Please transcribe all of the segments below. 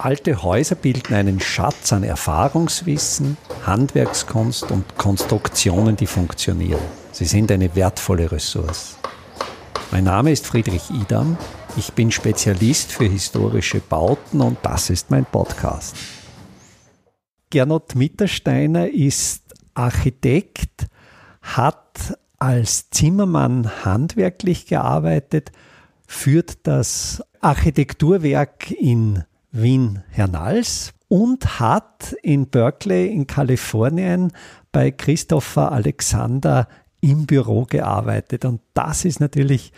Alte Häuser bilden einen Schatz an Erfahrungswissen, Handwerkskunst und Konstruktionen, die funktionieren. Sie sind eine wertvolle Ressource. Mein Name ist Friedrich Idam. Ich bin Spezialist für historische Bauten und das ist mein Podcast. Gernot Mittersteiner ist Architekt, hat als Zimmermann handwerklich gearbeitet, führt das Architekturwerk in Wien-Hernals und hat in Berkeley in Kalifornien bei Christopher Alexander im Büro gearbeitet. Und das ist natürlich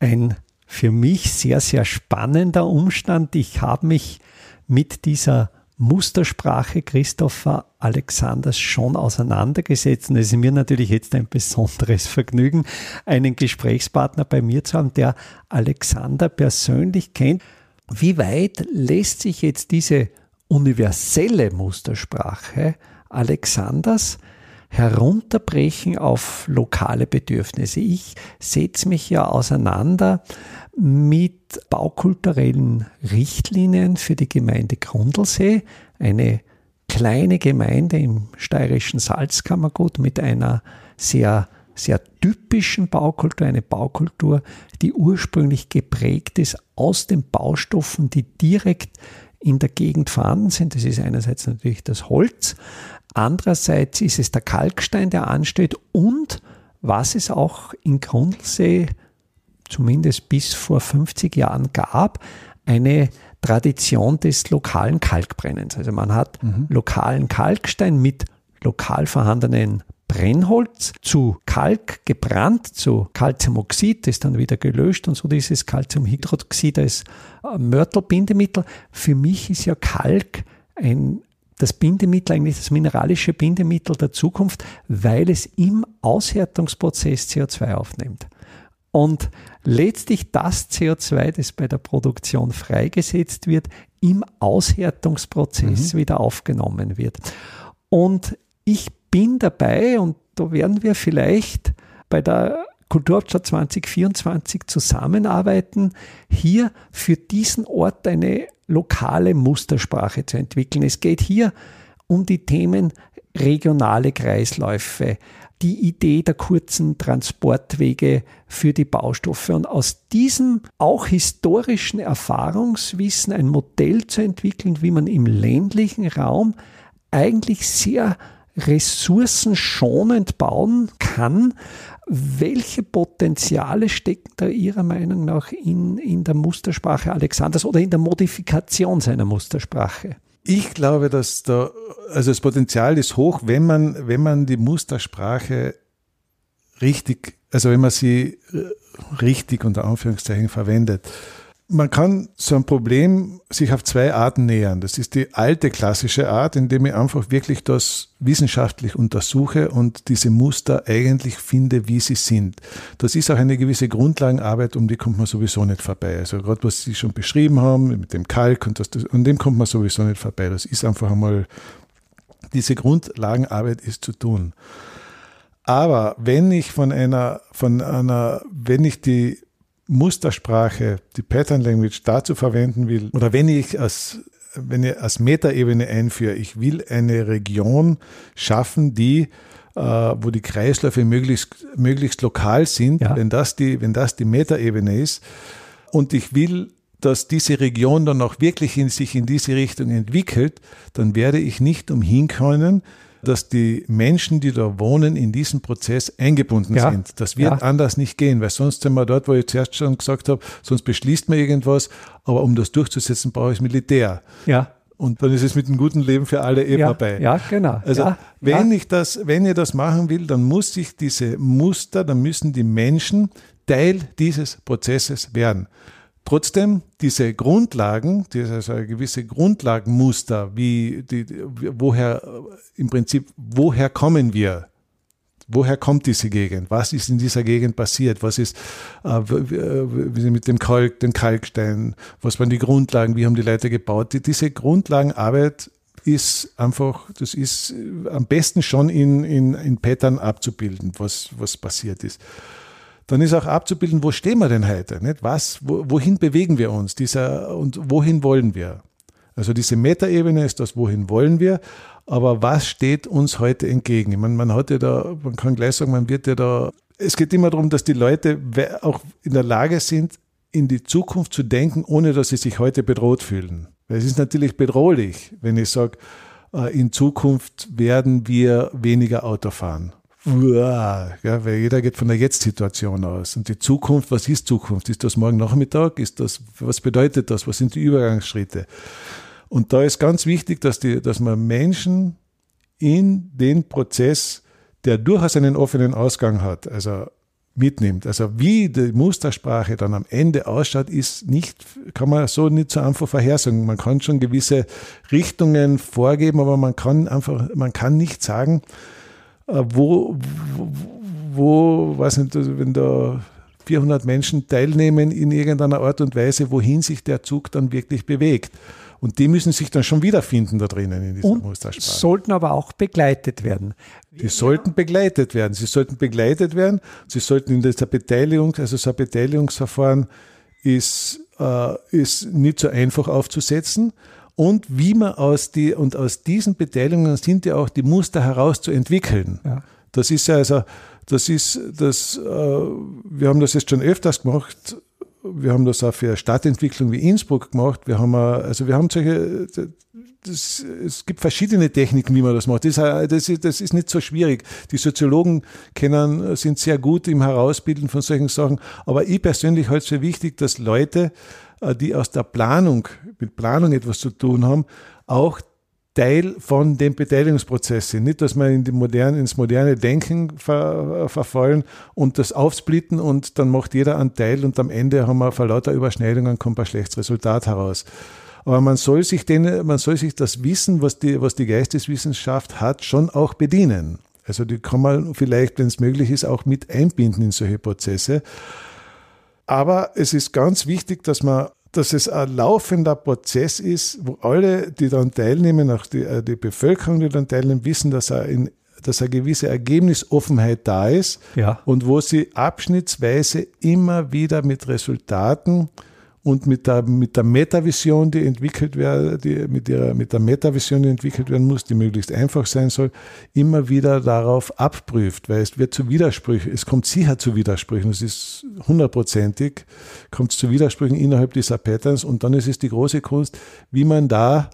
ein für mich sehr, sehr spannender Umstand. Ich habe mich mit dieser Mustersprache Christopher Alexanders schon auseinandergesetzt. Und es ist mir natürlich jetzt ein besonderes Vergnügen, einen Gesprächspartner bei mir zu haben, der Alexander persönlich kennt. Wie weit lässt sich jetzt diese universelle Mustersprache Alexanders herunterbrechen auf lokale Bedürfnisse? Ich setze mich ja auseinander mit baukulturellen Richtlinien für die Gemeinde Grundlsee, eine kleine Gemeinde im steirischen Salzkammergut mit einer sehr sehr typischen Baukultur, eine Baukultur, die ursprünglich geprägt ist aus den Baustoffen, die direkt in der Gegend vorhanden sind. Das ist einerseits natürlich das Holz, andererseits ist es der Kalkstein, der ansteht und was es auch in Grundlsee zumindest bis vor 50 Jahren gab, eine Tradition des lokalen Kalkbrennens. Also man hat mhm. lokalen Kalkstein mit lokal vorhandenen Brennholz zu Kalk gebrannt, zu Calciumoxid, das dann wieder gelöscht und so dieses Calciumhydroxid als äh, Mörtelbindemittel. Für mich ist ja Kalk ein, das Bindemittel, eigentlich das mineralische Bindemittel der Zukunft, weil es im Aushärtungsprozess CO2 aufnimmt. Und letztlich das CO2, das bei der Produktion freigesetzt wird, im Aushärtungsprozess mhm. wieder aufgenommen wird. Und ich bin dabei und da werden wir vielleicht bei der Kulturhauptstadt 2024 zusammenarbeiten, hier für diesen Ort eine lokale Mustersprache zu entwickeln. Es geht hier um die Themen regionale Kreisläufe, die Idee der kurzen Transportwege für die Baustoffe und aus diesem auch historischen Erfahrungswissen ein Modell zu entwickeln, wie man im ländlichen Raum eigentlich sehr ressourcenschonend bauen kann. Welche Potenziale stecken da Ihrer Meinung nach in, in der Mustersprache Alexanders oder in der Modifikation seiner Mustersprache? Ich glaube, dass da, also das Potenzial ist hoch, wenn man, wenn man die Mustersprache richtig, also wenn man sie richtig unter Anführungszeichen verwendet. Man kann so ein Problem sich auf zwei Arten nähern. Das ist die alte klassische Art, indem ich einfach wirklich das wissenschaftlich untersuche und diese Muster eigentlich finde, wie sie sind. Das ist auch eine gewisse Grundlagenarbeit, um die kommt man sowieso nicht vorbei. Also gerade was Sie schon beschrieben haben mit dem Kalk und das, an dem kommt man sowieso nicht vorbei. Das ist einfach einmal, diese Grundlagenarbeit ist zu tun. Aber wenn ich von einer, von einer, wenn ich die Mustersprache, die Pattern Language dazu verwenden will, oder wenn ich als, wenn ich als Metaebene einführe, ich will eine Region schaffen, die äh, wo die Kreisläufe möglichst, möglichst lokal sind, ja. wenn das die, wenn das die Metaebene ist. Und ich will, dass diese Region dann auch wirklich in sich in diese Richtung entwickelt, dann werde ich nicht umhin können, dass die Menschen, die da wohnen, in diesen Prozess eingebunden ja. sind. Das wird ja. anders nicht gehen, weil sonst sind wir dort, wo ich zuerst schon gesagt habe, sonst beschließt man irgendwas, aber um das durchzusetzen, brauche ich Militär. Ja. Und dann ist es mit einem guten Leben für alle eben ja, vorbei. Ja, genau. Also ja, wenn ja. ich das, wenn ihr das machen will, dann muss sich diese Muster, dann müssen die Menschen Teil dieses Prozesses werden. Trotzdem, diese Grundlagen, also gewisse Grundlagenmuster, wie die, woher im Prinzip, woher kommen wir? Woher kommt diese Gegend? Was ist in dieser Gegend passiert? Was ist äh, mit dem Kalk, dem Kalkstein? Was waren die Grundlagen? Wie haben die Leute gebaut? Die, diese Grundlagenarbeit ist einfach, das ist am besten schon in, in, in Pattern abzubilden, was, was passiert ist dann ist auch abzubilden, wo stehen wir denn heute? Nicht? Was, wo, wohin bewegen wir uns? Dieser, und wohin wollen wir? Also diese Metaebene ist das, wohin wollen wir, aber was steht uns heute entgegen? Man, man hat ja da, man kann gleich sagen, man wird ja da, es geht immer darum, dass die Leute auch in der Lage sind, in die Zukunft zu denken, ohne dass sie sich heute bedroht fühlen. Weil es ist natürlich bedrohlich, wenn ich sage, äh, in Zukunft werden wir weniger Auto fahren. Ja, weil jeder geht von der Jetzt-Situation aus. Und die Zukunft, was ist Zukunft? Ist das morgen Nachmittag? Ist das, was bedeutet das? Was sind die Übergangsschritte? Und da ist ganz wichtig, dass, die, dass man Menschen in den Prozess, der durchaus einen offenen Ausgang hat, also mitnimmt. Also wie die Mustersprache dann am Ende ausschaut, ist nicht, kann man so nicht so einfach vorhersagen. Man kann schon gewisse Richtungen vorgeben, aber man kann einfach, man kann nicht sagen, wo, wo, wo weiß nicht, also wenn da 400 Menschen teilnehmen in irgendeiner Art und Weise, wohin sich der Zug dann wirklich bewegt. Und die müssen sich dann schon wiederfinden da drinnen in dieser und Mustersprache. sollten aber auch begleitet werden. Die sollten begleitet werden. Sie sollten begleitet werden. Sie sollten in dieser Beteiligung, also so ein Beteiligungsverfahren ist, äh, ist nicht so einfach aufzusetzen. Und wie man aus die, und aus diesen Beteiligungen sind ja auch die Muster herauszuentwickeln. Ja. Das ist ja also, das ist, das, äh, wir haben das jetzt schon öfters gemacht, wir haben das auch für Stadtentwicklung wie Innsbruck gemacht. Wir haben, also wir haben solche, das, es gibt verschiedene Techniken, wie man das macht. Das, das, das ist nicht so schwierig. Die Soziologen kennen, sind sehr gut im Herausbilden von solchen Sachen. Aber ich persönlich halte es für wichtig, dass Leute, äh, die aus der Planung, mit Planung etwas zu tun haben, auch Teil von dem Beteiligungsprozess sind. Nicht, dass wir in die moderne, ins moderne Denken ver, verfallen und das aufsplitten und dann macht jeder einen Teil und am Ende haben wir vor lauter Überschneidungen kommt ein schlechtes Resultat heraus. Aber man soll sich den, man soll sich das Wissen, was die, was die Geisteswissenschaft hat, schon auch bedienen. Also die kann man vielleicht, wenn es möglich ist, auch mit einbinden in solche Prozesse. Aber es ist ganz wichtig, dass man dass es ein laufender Prozess ist, wo alle, die dann teilnehmen, auch die, äh, die Bevölkerung, die dann teilnehmen, wissen, dass, er in, dass eine gewisse Ergebnisoffenheit da ist ja. und wo sie abschnittsweise immer wieder mit Resultaten und mit der, mit der Metavision, die entwickelt werden, die, mit, ihrer, mit der Metavision, die entwickelt werden muss, die möglichst einfach sein soll, immer wieder darauf abprüft, weil es wird zu Widersprüchen, es kommt sicher zu Widersprüchen, es ist hundertprozentig, kommt es zu Widersprüchen innerhalb dieser Patterns und dann ist es die große Kunst, wie man da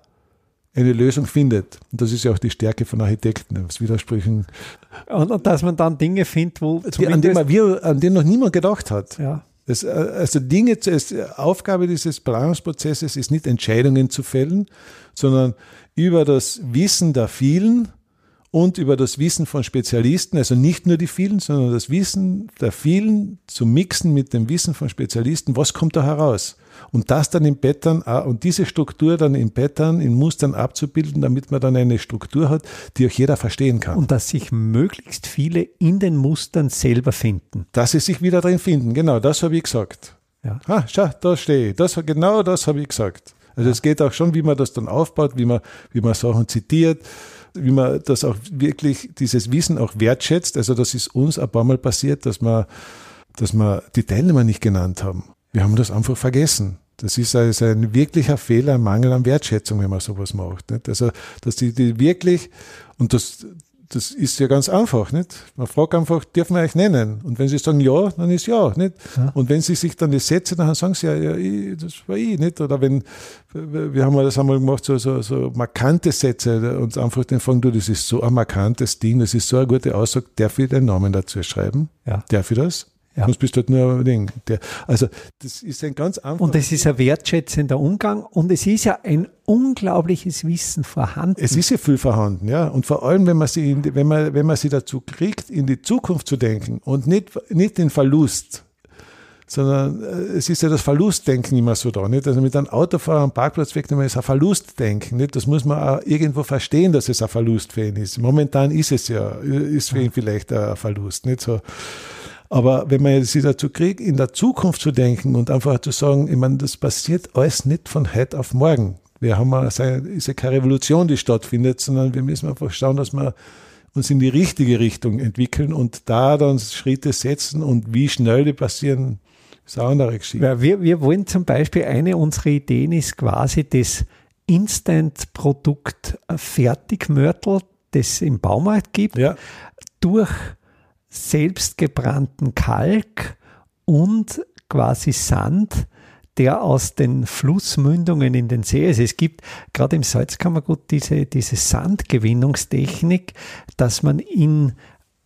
eine Lösung findet. Und das ist ja auch die Stärke von Architekten, aus Widersprüchen. Und, und dass man dann Dinge findet, wo die, an, denen wir, an denen noch niemand gedacht hat. Ja. Das, äh, also Dinge, Aufgabe dieses Planungsprozesses ist nicht Entscheidungen zu fällen, sondern über das Wissen der vielen und über das Wissen von Spezialisten, also nicht nur die vielen, sondern das Wissen der vielen zu mixen mit dem Wissen von Spezialisten, was kommt da heraus? Und das dann in Pattern und diese Struktur dann in Pattern, in Mustern abzubilden, damit man dann eine Struktur hat, die auch jeder verstehen kann. Und dass sich möglichst viele in den Mustern selber finden. Dass sie sich wieder drin finden, genau, das habe ich gesagt. Ja. Ha, schau, da stehe ich. Das, genau das habe ich gesagt. Also ja. es geht auch schon, wie man das dann aufbaut, wie man, wie man Sachen zitiert wie man das auch wirklich, dieses Wissen auch wertschätzt. Also das ist uns ein paar Mal passiert, dass wir, dass wir die Teilnehmer nicht genannt haben. Wir haben das einfach vergessen. Das ist also ein wirklicher Fehler, ein Mangel an Wertschätzung, wenn man sowas macht. Nicht? Also, dass die, die wirklich, und das, das ist ja ganz einfach, nicht? Man fragt einfach, dürfen wir euch nennen? Und wenn sie sagen ja, dann ist ja, nicht? Ja. Und wenn sie sich dann die Sätze, dann sagen sie ja, ja ich, das war ich, nicht? Oder wenn, wir haben das einmal gemacht, so, so, so markante Sätze und einfach den fragen, du, das ist so ein markantes Ding, das ist so eine gute Aussage, darf ich den Namen dazu schreiben? Ja. Darf ich das? Ja. Sonst bist du halt nur ein Ding. Der, also das ist ein ganz einfach. Und es ist ein wertschätzender Umgang und es ist ja ein unglaubliches Wissen vorhanden. Es ist ja viel vorhanden, ja. Und vor allem, wenn man sie, die, wenn man, wenn man sie dazu kriegt, in die Zukunft zu denken und nicht, nicht den Verlust, sondern äh, es ist ja das Verlustdenken immer so da, nicht? Also mit einem Autofahrer am Parkplatz wegnehmen ist ein Verlustdenken, nicht? Das muss man auch irgendwo verstehen, dass es ein Verlust für ihn ist. Momentan ist es ja, ist für ihn vielleicht ein Verlust, nicht so. Aber wenn man sich dazu kriegt, in der Zukunft zu denken und einfach zu sagen, ich meine, das passiert alles nicht von heute auf morgen. Wir haben eine, ist ja keine Revolution, die stattfindet, sondern wir müssen einfach schauen, dass wir uns in die richtige Richtung entwickeln und da dann Schritte setzen und wie schnell die passieren, ist eine andere Geschichte. Ja, wir, wir wollen zum Beispiel, eine unserer Ideen ist quasi das Instant-Produkt Fertigmörtel, das es im Baumarkt gibt, Ja. durch selbstgebrannten Kalk und quasi Sand, der aus den Flussmündungen in den See ist. Es gibt gerade im Salzkammergut diese, diese Sandgewinnungstechnik, dass man in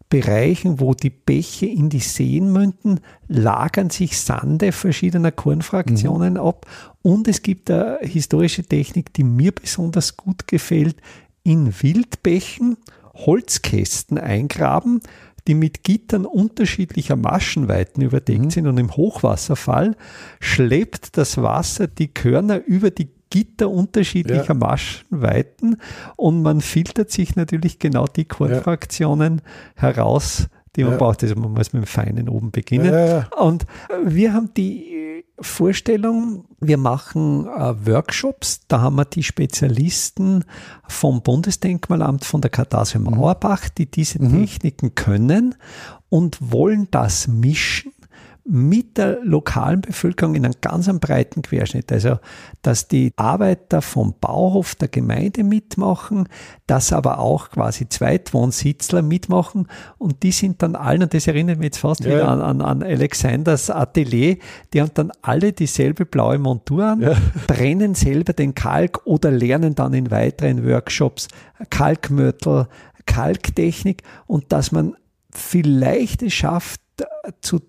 Bereichen, wo die Bäche in die Seen münden, lagern sich Sande verschiedener Kornfraktionen ab. Und es gibt eine historische Technik, die mir besonders gut gefällt, in Wildbächen Holzkästen eingraben, die mit Gittern unterschiedlicher Maschenweiten überdeckt sind und im Hochwasserfall schleppt das Wasser die Körner über die Gitter unterschiedlicher Ja. Maschenweiten und man filtert sich natürlich genau die Kornfraktionen heraus, die man Ja. braucht. Also man muss mit dem Feinen oben beginnen. Ja, ja, Und wir haben die Vorstellung, wir machen äh, Workshops, da haben wir die Spezialisten vom Bundesdenkmalamt, von der Kartasse Mauerbach, die diese Techniken können und wollen das mischen mit der lokalen Bevölkerung in einem ganz breiten Querschnitt. Also, dass die Arbeiter vom Bauhof der Gemeinde mitmachen, dass aber auch quasi Zweitwohnsitzler mitmachen und die sind dann allen, und das erinnert mich jetzt fast Ja. wieder an, an, an Alexanders Atelier, die haben dann alle dieselbe blaue Montur an, Ja. brennen selber den Kalk oder lernen dann in weiteren Workshops Kalkmörtel, Kalktechnik und dass man vielleicht es schafft, zu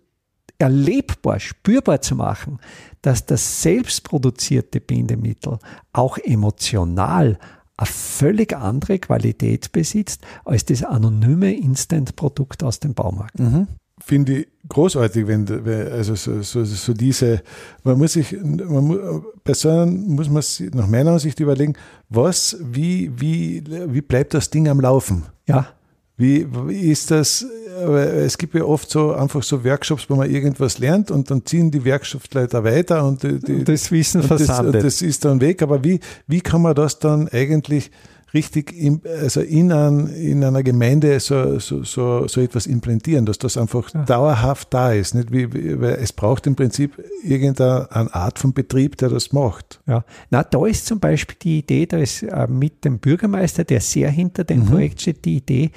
erlebbar, spürbar zu machen, dass das selbstproduzierte Bindemittel auch emotional eine völlig andere Qualität besitzt als das anonyme Instant-Produkt aus dem Baumarkt. finde ich großartig, wenn, also so, so, so diese, man muss sich, man muss, bei so einem muss man sich nach meiner Ansicht überlegen, was, wie, wie, wie bleibt das Ding am Laufen? Ja, Wie, wie ist das? Aber Es gibt ja oft so einfach so Workshops, wo man irgendwas lernt und dann ziehen die Workshopsleiter weiter und die, die, das Wissen das, versandet. und das ist dann weg. Aber wie, wie kann man das dann eigentlich richtig im, also in, ein, in einer Gemeinde so, so, so, so etwas implantieren, dass das einfach dauerhaft da ist? Nicht? Wie, wie, weil es braucht im Prinzip irgendeine Art von Betrieb, der das macht. Ja, na, da ist zum Beispiel die Idee, da ist äh, mit dem Bürgermeister, der sehr hinter dem Mhm. Projekt steht, die Idee,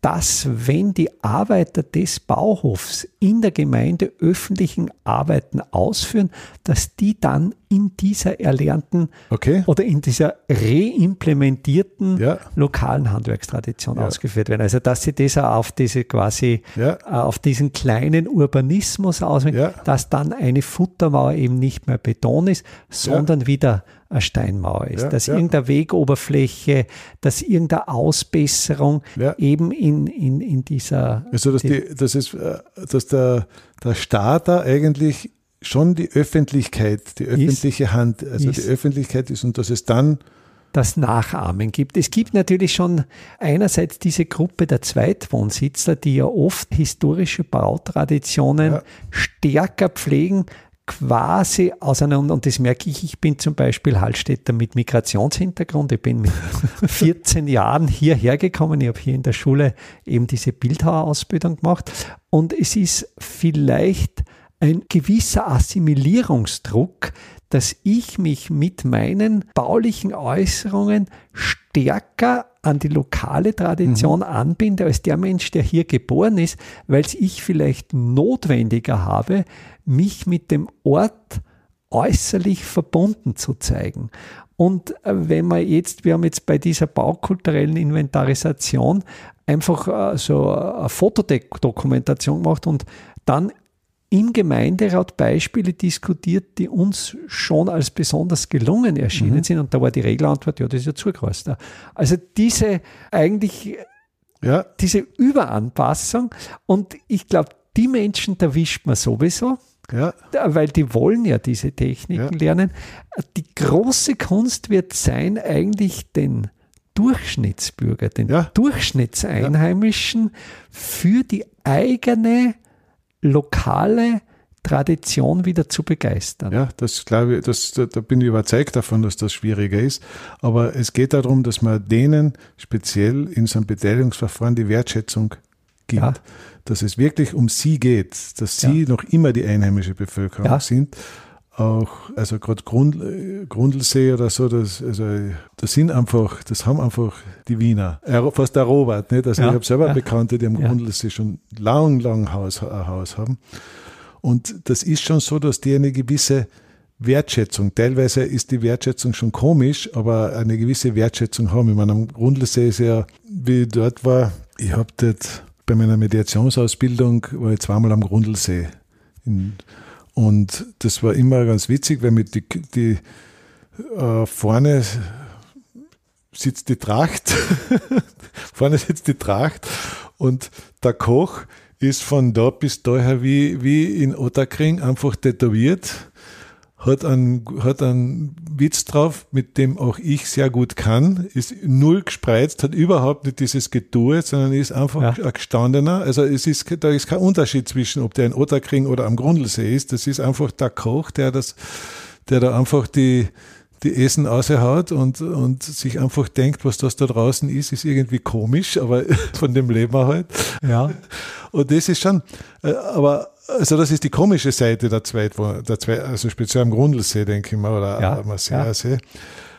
dass wenn die Arbeiter des Bauhofs in der Gemeinde öffentlichen Arbeiten ausführen, dass die dann in dieser erlernten Okay? oder in dieser reimplementierten Ja. lokalen Handwerkstradition Ja. ausgeführt werden. Also dass sie das auch auf diese quasi Ja. äh, auf diesen kleinen Urbanismus auswirken, dass dann eine Futtermauer eben nicht mehr Beton ist, sondern wieder eine Steinmauer ist. Ja, dass ja. irgendeine Wegoberfläche, dass irgendeine Ausbesserung Ja. eben in, in, in dieser Also, dass, die, das ist, äh, dass der, der Starter eigentlich schon die Öffentlichkeit, die öffentliche Hand, also Ist. die Öffentlichkeit ist und dass es dann, das Nachahmen gibt. Es gibt natürlich schon einerseits diese Gruppe der Zweitwohnsitzler, die ja oft historische Bautraditionen Ja. stärker pflegen, quasi aus einer, und das merke ich, ich bin zum Beispiel Hallstätter mit Migrationshintergrund, ich bin mit 14 Jahren hierher gekommen, ich habe hier in der Schule eben diese Bildhauerausbildung gemacht und es ist vielleicht ein gewisser Assimilierungsdruck, dass ich mich mit meinen baulichen Äußerungen stärker an die lokale Tradition anbinde als der Mensch, der hier geboren ist, weil es ich vielleicht notwendiger habe, mich mit dem Ort äußerlich verbunden zu zeigen. Und äh, wenn man jetzt, wir haben jetzt bei dieser baukulturellen Inventarisation einfach äh, so eine Fotodokumentation gemacht und dann im Gemeinderat Beispiele diskutiert, die uns schon als besonders gelungen erschienen sind. Und da war die Regelantwort, ja, das ist ja zugerüstet. Also diese eigentlich ja, diese Überanpassung und ich glaube, die Menschen erwischt man sowieso, ja, weil die wollen ja diese Techniken Ja. lernen. Die große Kunst wird sein, eigentlich den Durchschnittsbürger, den. Durchschnittseinheimischen für die eigene lokale Tradition wieder zu begeistern. ja, das glaube ich, das, da, da bin ich überzeugt davon, dass das schwieriger ist. Aber es geht darum, dass man denen speziell in so einem Beteiligungsverfahren die Wertschätzung gibt. Ja. Dass es wirklich um sie geht, dass sie noch immer die einheimische Bevölkerung Ja. sind. Auch, also gerade Grund, Grundlsee oder so, das, also, das sind einfach, das haben einfach die Wiener, fast der Robert, nicht? Also ja, ich habe selber ja. Bekannte, die am ja. Grundlsee schon lang, lang Haus, ein Haus haben. Und das ist schon so, dass die eine gewisse Wertschätzung, teilweise ist die Wertschätzung schon komisch, aber eine gewisse Wertschätzung haben. Ich meine, am Grundlsee ist ja, wie ich dort war, ich habe dort bei meiner Mediationsausbildung, war ich zweimal am Grundlsee. In, und das war immer ganz witzig, weil mit die, die äh, vorne sitzt die Tracht, vorne sitzt die Tracht. Und der Koch ist von da bis daher wie, wie in Otterkring einfach tätowiert hat einen, hat einen Witz drauf, mit dem auch ich sehr gut kann, ist null gespreizt, hat überhaupt nicht dieses Getue, sondern ist einfach ja. ein gestandener. Also es ist, da ist kein Unterschied zwischen, ob der in Otterkring oder am Grundlsee ist. Das ist einfach der Koch, der das, der da einfach die, die Essen aushaut und, und sich einfach denkt, was das da draußen ist, ist irgendwie komisch, aber von dem leben wir halt. Ja. Und das ist schon, äh, aber also das ist die komische Seite der Zweit, der Zweit also speziell am Grundlsee, denke ich mal, oder ja, am Asseasee. Ja.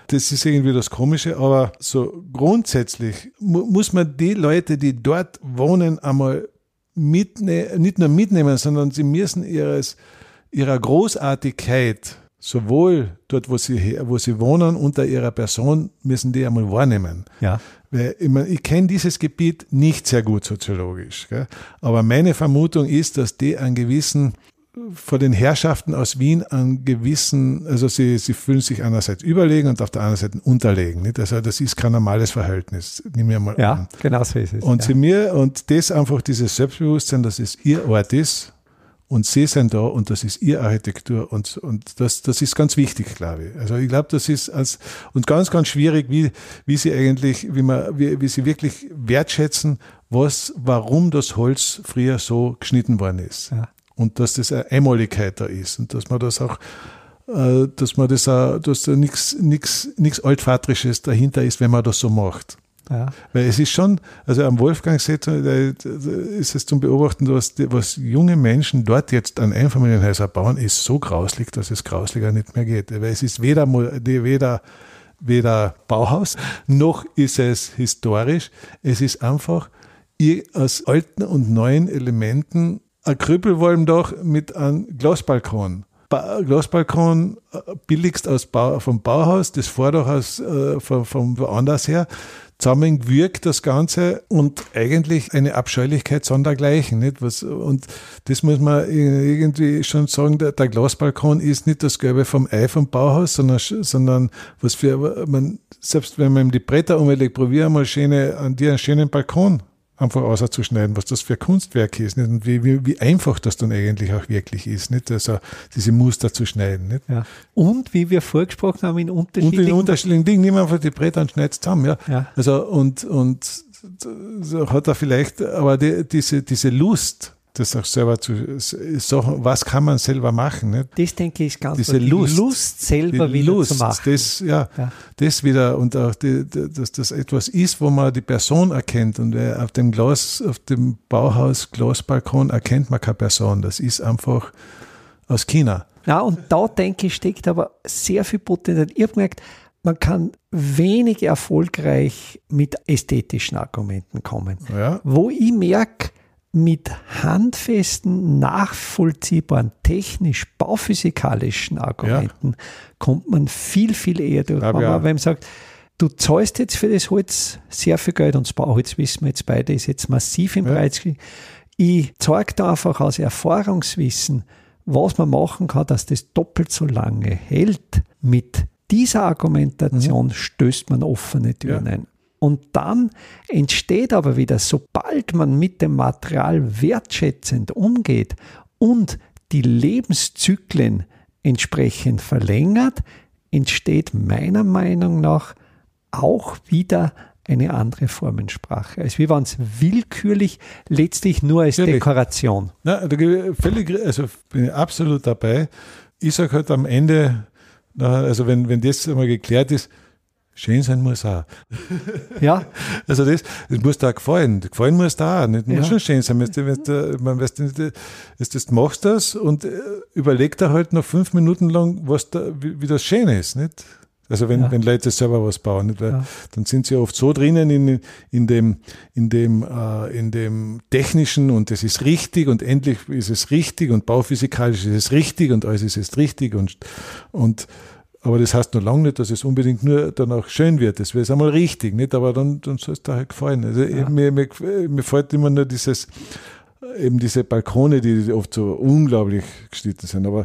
Das ist irgendwie das Komische, aber so grundsätzlich mu muss man die Leute, die dort wohnen, einmal mitne nicht nur mitnehmen, sondern sie müssen ihres, ihrer Großartigkeit sowohl dort, wo sie, wo sie wohnen, unter ihrer Person, müssen die einmal wahrnehmen. Ja. Weil ich, mein, ich kenne dieses Gebiet nicht sehr gut soziologisch. Gell? Aber meine Vermutung ist, dass die einen gewissen, vor den Herrschaften aus Wien einen gewissen, also sie, sie fühlen sich einerseits überlegen und auf der anderen Seite unterlegen. Nicht? Also das ist kein normales Verhältnis. Nimm mir mal ja, an. genau so ist es. Und ja. sie mir, und das einfach dieses Selbstbewusstsein, dass es ihr Ort ist, und sie sind da und das ist ihre Architektur und, und das, das ist ganz wichtig, glaube ich. Also ich glaube, das ist als, und ganz, ganz schwierig, wie, wie sie eigentlich, wie man, wie, wie sie wirklich wertschätzen, was, warum das Holz früher so geschnitten worden ist. Ja. Und dass das eine Einmaligkeit da ist und dass man das auch, äh, dass man das auch, dass da nichts, nichts, nichts Altvatrisches dahinter ist, wenn man das so macht. Ja. Weil es ist schon, also am Wolfgangsee ist es zum Beobachten, was, was junge Menschen dort jetzt an Einfamilienhäuser bauen, ist so grauslig, dass es grausliger nicht mehr geht. Weil es ist weder, weder, weder Bauhaus, noch ist es historisch. Es ist einfach aus alten und neuen Elementen ein Krüppelwalmdach mit einem Glasbalkon. Glasbalkon äh, billigst aus Bau, vom Bauhaus, das Vordach aus, äh, von, von woanders her zusammengewirkt, das Ganze, und eigentlich eine Abscheulichkeit sondergleichen. Nicht? Was, und das muss man irgendwie schon sagen, der, der, Glasbalkon ist nicht das Gelbe vom Ei vom Bauhaus, sondern, sondern was für, man, selbst wenn man die Bretter umlegt, probier mal schöne, an dir einen schönen Balkon einfach auszuschneiden, was das für Kunstwerk ist nicht? und wie, wie, wie einfach das dann eigentlich auch wirklich ist, nicht? also diese Muster zu schneiden. Nicht? Ja. Und wie wir vorgesprochen haben, in unterschiedlichen, und in unterschiedlichen Dingen, nimm einfach die Bretter und schneid zusammen. Ja? ja. Also und, und so hat er vielleicht, aber die, diese, diese Lust, das auch selber zu sagen, was kann man selber machen. Nicht? Das denke ich ganz Diese Lust, Lust selber die wieder Lust, zu machen. Das, ja, ja, das wieder und auch, die, dass das etwas ist, wo man die Person erkennt und auf dem Glas, auf dem Bauhaus Glasbalkon erkennt man keine Person. Das ist einfach aus China. Ja, und da denke ich, steckt aber sehr viel Potenzial. Ich habe gemerkt, man kann wenig erfolgreich mit ästhetischen Argumenten kommen. Ja. Wo ich merke, mit handfesten, nachvollziehbaren, technisch, bauphysikalischen Argumenten ja. kommt man viel, viel eher durch. Aber ja. wenn man sagt, du zahlst jetzt für das Holz sehr viel Geld und das Bauholz, wissen wir jetzt beide, ist jetzt massiv im ja. Preis. Ich zeige da einfach aus Erfahrungswissen, was man machen kann, dass das doppelt so lange hält. Mit dieser Argumentation mhm. stößt man offene Türen ja. ein. Und dann entsteht aber wieder, sobald man mit dem Material wertschätzend umgeht und die Lebenszyklen entsprechend verlängert, entsteht meiner Meinung nach auch wieder eine andere Formensprache. Als wie wenn es willkürlich letztlich nur als Natürlich. Dekoration. Na, völlig, also bin ich absolut dabei. Ich sage halt am Ende, also wenn, wenn das einmal geklärt ist, Schön sein muss auch. Ja. Also das, das muss da gefallen. Gefallen muss da auch. Nicht muss Ja. schon schön sein. Wenn du, wenn du, man weißt du, nicht, das, das du machst das und äh, überleg dir halt noch fünf Minuten lang, was da, wie, wie das schön ist, nicht? Also wenn, Ja. wenn Leute selber was bauen, nicht? Weil Ja. dann sind sie oft so drinnen in, in dem, in dem, äh, in dem technischen und es ist richtig und endlich ist es richtig und bauphysikalisch ist es richtig und alles ist es richtig und, und aber das heißt noch lange nicht, dass es unbedingt nur danach schön wird. Das wäre einmal richtig, nicht? Aber dann, dann soll es da halt gefallen. Also Ja. mir, mir, mir fällt immer nur dieses, eben diese Balkone, die oft so unglaublich geschnitten sind. Aber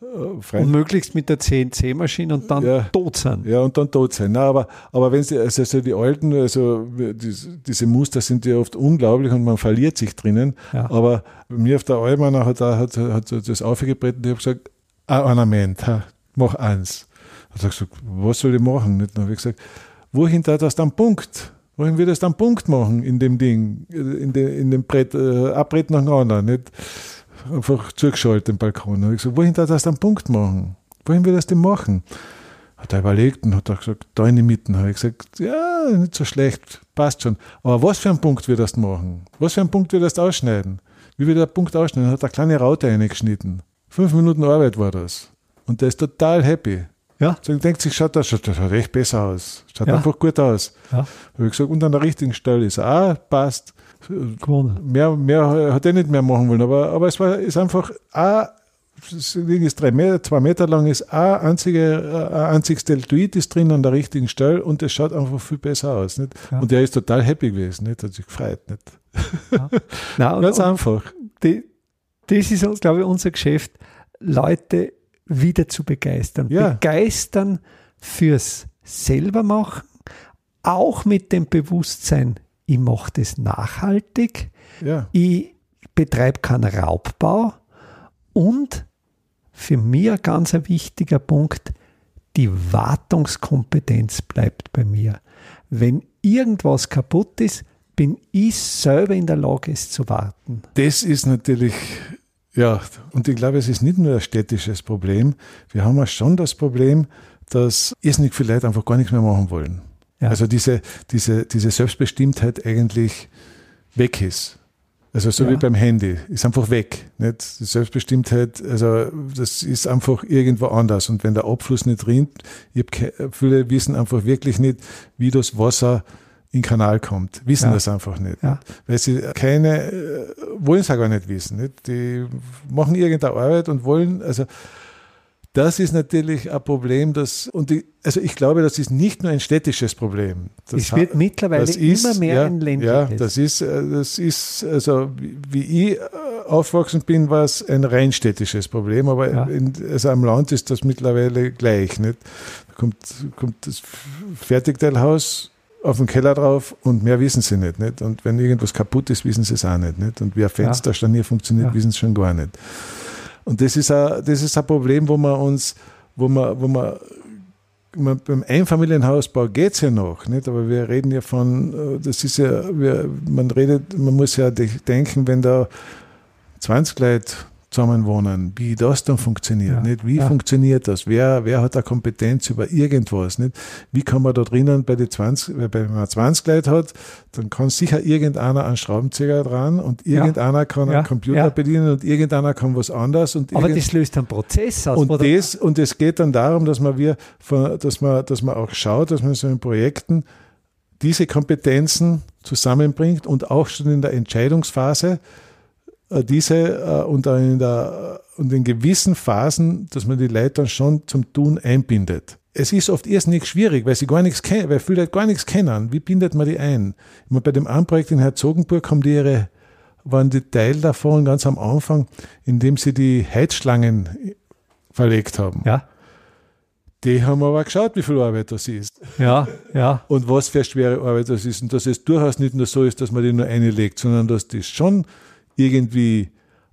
äh, frei, Und möglichst mit der CNC-Maschine und dann Ja. tot sein. ja, und dann tot sein. Na, aber, aber wenn sie, also, also die alten, also die, diese Muster sind ja oft unglaublich und man verliert sich drinnen. Ja. Aber bei mir auf der Alma hat, hat, hat so das aufgebreitet und ich habe gesagt, ein Ornament, ha, mach eins. Hat er gesagt, was soll ich machen? Dann habe ich gesagt, wohin da das dann Punkt? Wohin wird das dann Punkt machen in dem Ding, in, de, in dem Brett, äh, ein Brett nach dem anderen, nicht? Einfach zugeschaltet, den Balkon. Habe ich gesagt, wohin da das dann Punkt machen? Wohin wird das denn machen? Hat er überlegt und hat er gesagt, da in die Mitte. Habe ich gesagt, ja, nicht so schlecht, passt schon. Aber was für einen Punkt wird das machen? Was für einen Punkt wird das ausschneiden? Wie wird der Punkt ausschneiden? Hat er eine kleine Raute eingeschnitten. Fünf Minuten Arbeit war das. Und der ist total happy. Ja. So, denkt sich, schaut das, schaut, das schaut echt besser aus. Schaut Ja. einfach gut aus. Ja. Habe ich gesagt, und an der richtigen Stelle ist auch, passt. Gewonnen. Mehr, mehr hat er nicht mehr machen wollen, aber, aber es war, ist einfach ein, das Ding ist drei Meter, zwei Meter lang, ist ein, einzige, ein einziges Deltoid ist drin an der richtigen Stelle und es schaut einfach viel besser aus. Nicht? Ja. Und er ist total happy gewesen, nicht? hat sich gefreut. Nicht? Nein, und, Ganz einfach. die, das ist, uns, glaube ich, unser Geschäft, Leute wieder zu begeistern. Ja. Begeistern fürs selber machen, auch mit dem Bewusstsein, ich mache das nachhaltig, Ja, ich betreibe keinen Raubbau und für mich ein ganz wichtiger Punkt, die Wartungskompetenz bleibt bei mir. Wenn irgendwas kaputt ist, bin ich selber in der Lage, es zu warten. das ist natürlich, ja, und ich glaube, es ist nicht nur ein städtisches Problem. Wir haben auch schon das Problem, dass irrsinnig viele Leute einfach gar nichts mehr machen wollen. Ja. Also diese, diese, diese Selbstbestimmtheit eigentlich weg ist. Also so Ja. wie beim Handy, ist einfach weg. Nicht? Die Selbstbestimmtheit, also das ist einfach irgendwo anders. Und wenn der Abfluss nicht rinnt, ich hab viele wissen einfach wirklich nicht, wie das Wasser in den Kanal kommt. Wissen Ja. das einfach nicht. Ja. Weil sie keine, äh, wollen es auch gar nicht wissen. Nicht? Die machen irgendeine Arbeit und wollen, also das ist natürlich ein Problem, das, und die, also ich glaube, das ist nicht nur ein städtisches Problem. Das es wird mittlerweile das ist, immer mehr ja, ein ländliches. Ja, das ist, äh, das ist, also wie wie ich äh, aufgewachsen bin, war es ein rein städtisches Problem, aber Ja. in, also am Land ist das mittlerweile gleich. Nicht? Da kommt, kommt das Fertigteilhaus auf den Keller drauf und mehr wissen sie nicht, nicht. Und wenn irgendwas kaputt ist, wissen sie es auch nicht. nicht? Und wie ein Fensterscharnier funktioniert, Ja. wissen sie schon gar nicht. Und das ist ein, das ist ein Problem, wo man uns, wo man, wo man man, beim Einfamilienhausbau geht es ja noch, nicht? aber wir reden ja von, äh, das ist ja, wir, man redet, man muss ja de- denken, wenn da 20 Leute zusammen wohnen, wie das dann funktioniert, Ja, nicht? Wie ja. funktioniert das? Wer, wer hat da Kompetenz über irgendwas, nicht? Wie kann man da drinnen bei den 20, weil wenn man 20 Leute hat, dann kann sicher irgendeiner einen Schraubenzieher dran und Ja. irgendeiner kann Ja, einen Computer bedienen und irgendeiner kann was anderes und Aber das löst einen Prozess aus. und wo der- das, und es geht dann darum, dass man, wir, dass man, dass man auch schaut, dass man so in Projekten diese Kompetenzen zusammenbringt und auch schon in der Entscheidungsphase äh, diese äh, und der, äh, und in gewissen Phasen, dass man die Leute dann schon zum Tun einbindet. Es ist oft irrsinnig schwierig, weil sie gar nichts kennen, weil viele Leute gar nichts kennen. Wie bindet man die ein? Meine, bei dem einen Projekt in Herzogenburg haben die ihre, waren die Teil davon ganz am Anfang, indem sie die Heizschlangen verlegt haben. ja, Die haben aber geschaut, wie viel Arbeit das ist ja, ja, und was für schwere Arbeit das ist. Und dass es durchaus nicht nur so ist, dass man die nur einlegt, sondern dass die schon irgendwie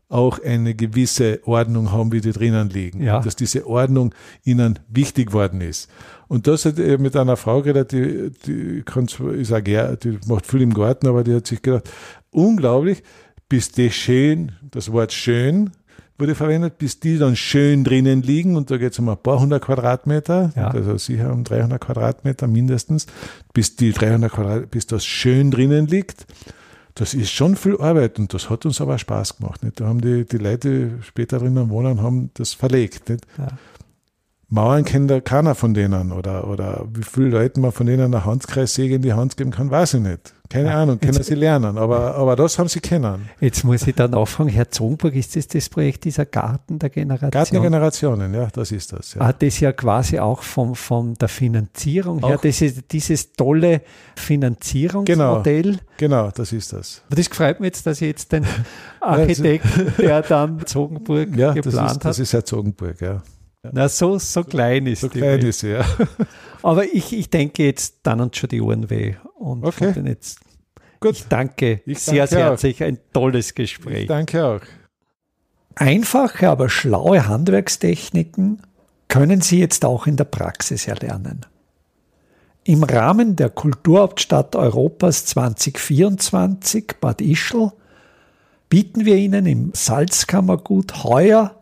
auch eine gewisse Ordnung haben, wie die drinnen liegen. Ja. Dass diese Ordnung ihnen wichtig worden ist. Und das hat er mit einer Frau geredet, die, die kann auch gern, die macht viel im Garten, aber die hat sich gedacht, unglaublich, bis das schön, das Wort schön, wurde verwendet, bis die dann schön drinnen liegen und da geht es um ein paar hundert Quadratmeter, Ja. also sicher um 300 Quadratmeter mindestens, bis die 300 Quadratmeter, bis das schön drinnen liegt. Das ist schon viel Arbeit und das hat uns aber Spaß gemacht. Nicht? Da haben die, die Leute, später drinnen wohnen, haben das verlegt. Nicht? Ja. Mauern kennt da keiner von denen oder, oder wie viele Leuten man von denen eine Handkreissäge in die Hand geben kann, weiß ich nicht. Keine Ja. Ahnung, können Jetzt- sie lernen, aber, aber das haben sie kennen. Jetzt muss ich dann nachfragen, Herr Zongburg, ist das das Projekt dieser Garten der Generation? Garten der Generationen, ja, das ist das. Ja. Hat das ja quasi auch von, von der Finanzierung her, Auch. das ist dieses tolle Finanzierungsmodell. Genau, das ist das. Aber Das freut mich jetzt, dass ich jetzt den Architekten, der dann Zogenburg Ja, das geplant ist, das hat. ist Herzogenburg, ja. Na, so, so klein ist So die klein Welt. ist sie, ja. Aber ich, ich denke, jetzt dann uns schon die Ohren weh. Und Okay. jetzt, Gut. ich danke Ich sehr, danke sehr herzlich. Ein tolles Gespräch. Danke auch. Einfache, aber schlaue Handwerkstechniken können Sie jetzt auch in der Praxis erlernen. Im Rahmen der Kulturhauptstadt Europas 2024 Bad Ischl bieten wir Ihnen im Salzkammergut heuer